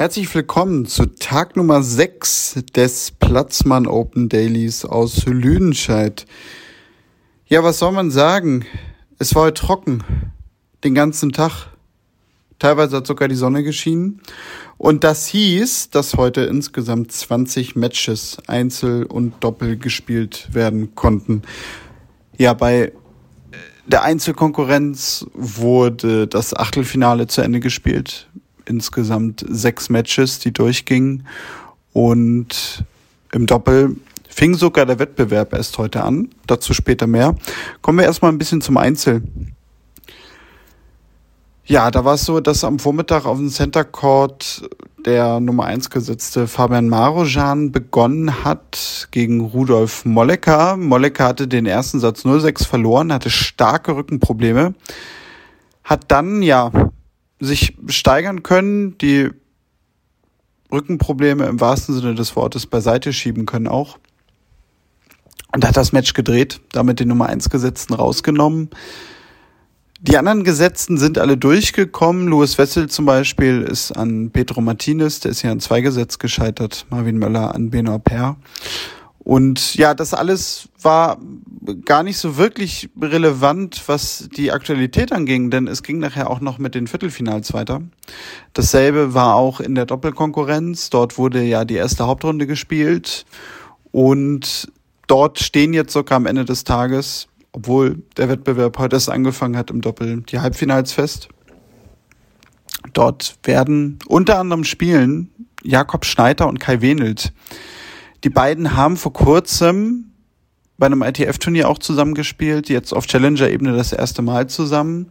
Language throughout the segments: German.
Herzlich willkommen zu Tag Nummer 6 des Platzmann Open Dailies aus Lüdenscheid. Ja, was soll man sagen? Es war heute trocken. Den ganzen Tag. Teilweise hat sogar die Sonne geschienen. Und das hieß, dass heute insgesamt 20 Matches Einzel und Doppel gespielt werden konnten. Ja, bei der Einzelkonkurrenz wurde das Achtelfinale zu Ende gespielt insgesamt sechs Matches, die durchgingen. Und im Doppel fing sogar der Wettbewerb erst heute an. Dazu später mehr. Kommen wir erstmal ein bisschen zum Einzel. Ja, da war es so, dass am Vormittag auf dem Center Court der Nummer 1 gesetzte Fabian Marojan begonnen hat gegen Rudolf Mollecker. Mollecker hatte den ersten Satz 0-6 verloren, hatte starke Rückenprobleme, hat dann ja sich steigern können, die Rückenprobleme im wahrsten Sinne des Wortes beiseite schieben können auch. Und hat das Match gedreht, damit den Nummer 1 Gesetzten rausgenommen. Die anderen Gesetzten sind alle durchgekommen. Louis Wessel zum Beispiel ist an Pedro Martinez, der ist ja an zwei Gesetz gescheitert. Marvin Möller an Benoit Per. Und ja, das alles war gar nicht so wirklich relevant, was die Aktualität anging, denn es ging nachher auch noch mit den Viertelfinals weiter. Dasselbe war auch in der Doppelkonkurrenz. Dort wurde ja die erste Hauptrunde gespielt und dort stehen jetzt sogar am Ende des Tages, obwohl der Wettbewerb heute erst angefangen hat im Doppel, die Halbfinals fest. Dort werden unter anderem spielen Jakob Schneider und Kai Wenelt. Die beiden haben vor kurzem bei einem ITF-Turnier auch zusammengespielt, jetzt auf Challenger-Ebene das erste Mal zusammen.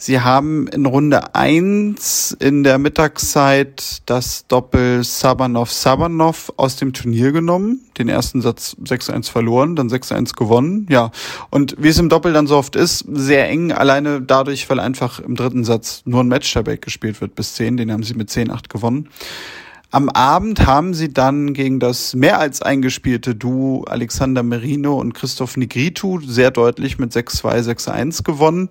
Sie haben in Runde eins in der Mittagszeit das Doppel Sabanov-Sabanov aus dem Turnier genommen, den ersten Satz 6-1 verloren, dann 6-1 gewonnen, ja. Und wie es im Doppel dann so oft ist, sehr eng, alleine dadurch, weil einfach im dritten Satz nur ein Match-Tabak gespielt wird bis 10, den haben sie mit 10-8 gewonnen. Am Abend haben sie dann gegen das mehr als eingespielte Duo Alexander Merino und Christoph Negritu sehr deutlich mit 6-2, 6-1 gewonnen.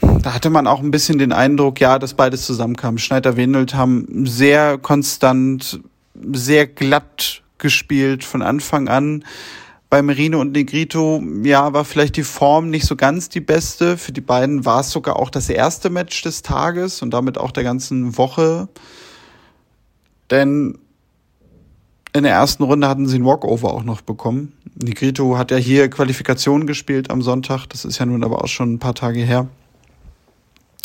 Da hatte man auch ein bisschen den Eindruck, ja, dass beides zusammenkam. Schneider-Wenelt haben sehr konstant, sehr glatt gespielt von Anfang an. Bei Merino und Negrito, ja, war vielleicht die Form nicht so ganz die beste. Für die beiden war es sogar auch das erste Match des Tages und damit auch der ganzen Woche. Denn in der ersten Runde hatten sie einen Walkover auch noch bekommen. Nigrito hat ja hier Qualifikation gespielt am Sonntag. Das ist ja nun aber auch schon ein paar Tage her.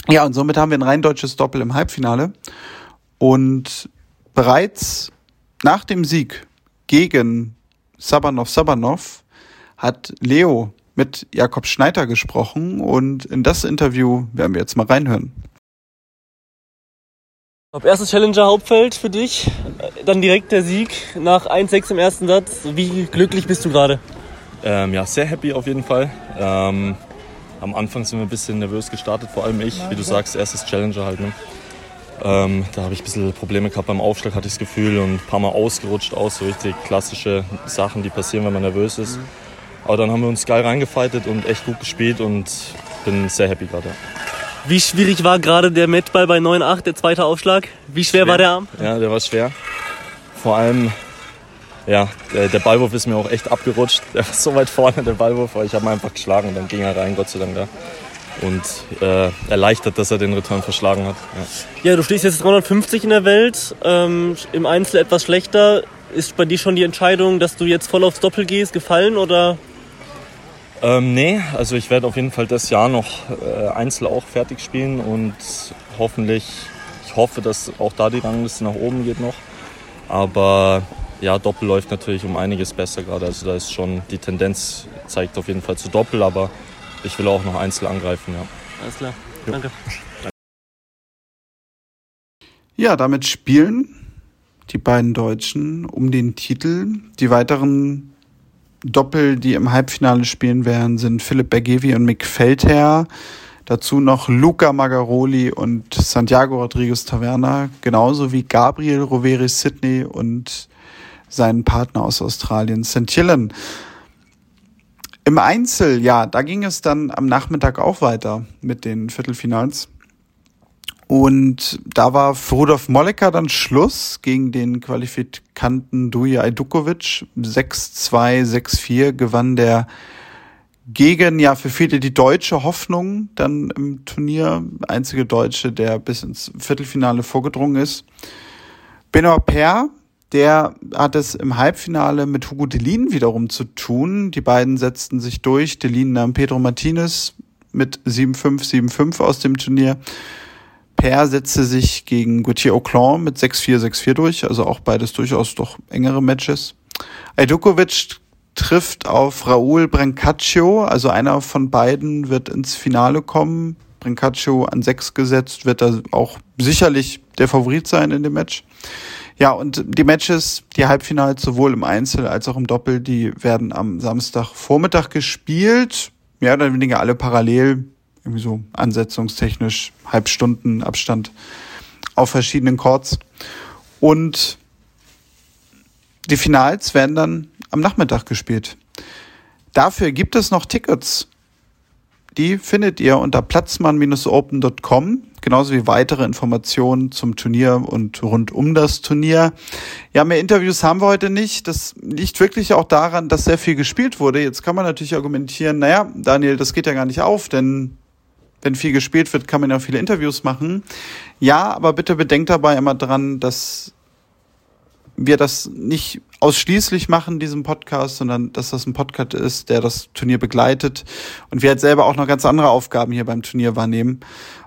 Ja, und somit haben wir ein rein deutsches Doppel im Halbfinale. Und bereits nach dem Sieg gegen Sabanov Sabanov hat Leo mit Jakob Schneider gesprochen und in das Interview werden wir jetzt mal reinhören. Top erstes Challenger-Hauptfeld für dich, dann direkt der Sieg nach 1-6 im ersten Satz. Wie glücklich bist du gerade? Ähm, ja, sehr happy auf jeden Fall. Ähm, am Anfang sind wir ein bisschen nervös gestartet, vor allem ich, wie du sagst, erstes Challenger halt. Ne? Ähm, da habe ich ein bisschen Probleme gehabt beim Aufschlag, hatte ich das Gefühl, und ein paar Mal ausgerutscht aus, so richtig klassische Sachen, die passieren, wenn man nervös ist. Mhm. Aber dann haben wir uns geil reingefightet und echt gut gespielt und bin sehr happy gerade. Wie schwierig war gerade der Matchball bei 9,8, der zweite Aufschlag? Wie schwer, schwer, war der Arm? Ja, der war schwer. Vor allem, ja, der, der, Ballwurf ist mir auch echt abgerutscht. Der war so weit vorne, der Ballwurf, aber ich habe ihn einfach geschlagen und dann ging er rein, Gott sei Dank da. Und äh, erleichtert, dass er den Return verschlagen hat. Ja, ja du stehst jetzt 350 in der Welt, ähm, im Einzel etwas schlechter. Ist bei dir schon die Entscheidung, dass du jetzt voll aufs Doppel gehst, gefallen oder ähm, nee, also ich werde auf jeden Fall das Jahr noch äh, Einzel auch fertig spielen und hoffentlich, ich hoffe, dass auch da die Rangliste nach oben geht noch. Aber ja, Doppel läuft natürlich um einiges besser gerade. Also da ist schon die Tendenz zeigt auf jeden Fall zu Doppel, aber ich will auch noch Einzel angreifen, ja. Alles klar, jo. danke. Ja, damit spielen die beiden Deutschen um den Titel. Die weiteren Doppel, die im Halbfinale spielen werden, sind Philipp Bergevi und Mick Feldherr. Dazu noch Luca Magaroli und Santiago Rodriguez Taverna, genauso wie Gabriel Roveri Sydney und seinen Partner aus Australien, St. Hillen. Im Einzel, ja, da ging es dann am Nachmittag auch weiter mit den Viertelfinals. Und da war für Rudolf Mollecker dann Schluss gegen den Qualifikanten Duja Ajdukovic. 6-2, 6-4 gewann der gegen, ja, für viele die deutsche Hoffnung dann im Turnier. Einzige Deutsche, der bis ins Viertelfinale vorgedrungen ist. Benoit Per, der hat es im Halbfinale mit Hugo Delin wiederum zu tun. Die beiden setzten sich durch. Delin nahm Pedro Martinez mit 7-5, 7-5 aus dem Turnier. Per setzte sich gegen Gauthier Auclan mit 6-4, 6-4 durch, also auch beides durchaus doch engere Matches. Ajdukovic trifft auf Raúl Brancaccio, also einer von beiden wird ins Finale kommen. Brancaccio an 6 gesetzt, wird da auch sicherlich der Favorit sein in dem Match. Ja, und die Matches, die Halbfinals sowohl im Einzel als auch im Doppel, die werden am Samstagvormittag gespielt. Mehr oder weniger alle parallel irgendwie so ansetzungstechnisch Halbstunden Abstand auf verschiedenen Chords. Und die Finals werden dann am Nachmittag gespielt. Dafür gibt es noch Tickets. Die findet ihr unter platzmann-open.com, genauso wie weitere Informationen zum Turnier und rund um das Turnier. Ja, mehr Interviews haben wir heute nicht. Das liegt wirklich auch daran, dass sehr viel gespielt wurde. Jetzt kann man natürlich argumentieren, naja, Daniel, das geht ja gar nicht auf, denn wenn viel gespielt wird, kann man ja viele Interviews machen. Ja, aber bitte bedenkt dabei immer dran, dass wir das nicht ausschließlich machen, diesen Podcast, sondern dass das ein Podcast ist, der das Turnier begleitet und wir halt selber auch noch ganz andere Aufgaben hier beim Turnier wahrnehmen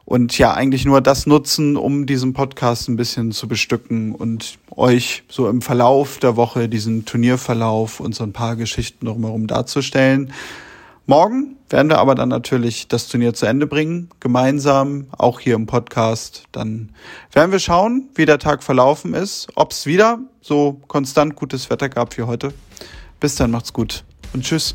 und ja eigentlich nur das nutzen, um diesen Podcast ein bisschen zu bestücken und euch so im Verlauf der Woche diesen Turnierverlauf und so ein paar Geschichten drumherum darzustellen. Morgen werden wir aber dann natürlich das Turnier zu Ende bringen, gemeinsam, auch hier im Podcast. Dann werden wir schauen, wie der Tag verlaufen ist, ob es wieder so konstant gutes Wetter gab wie heute. Bis dann, macht's gut und tschüss.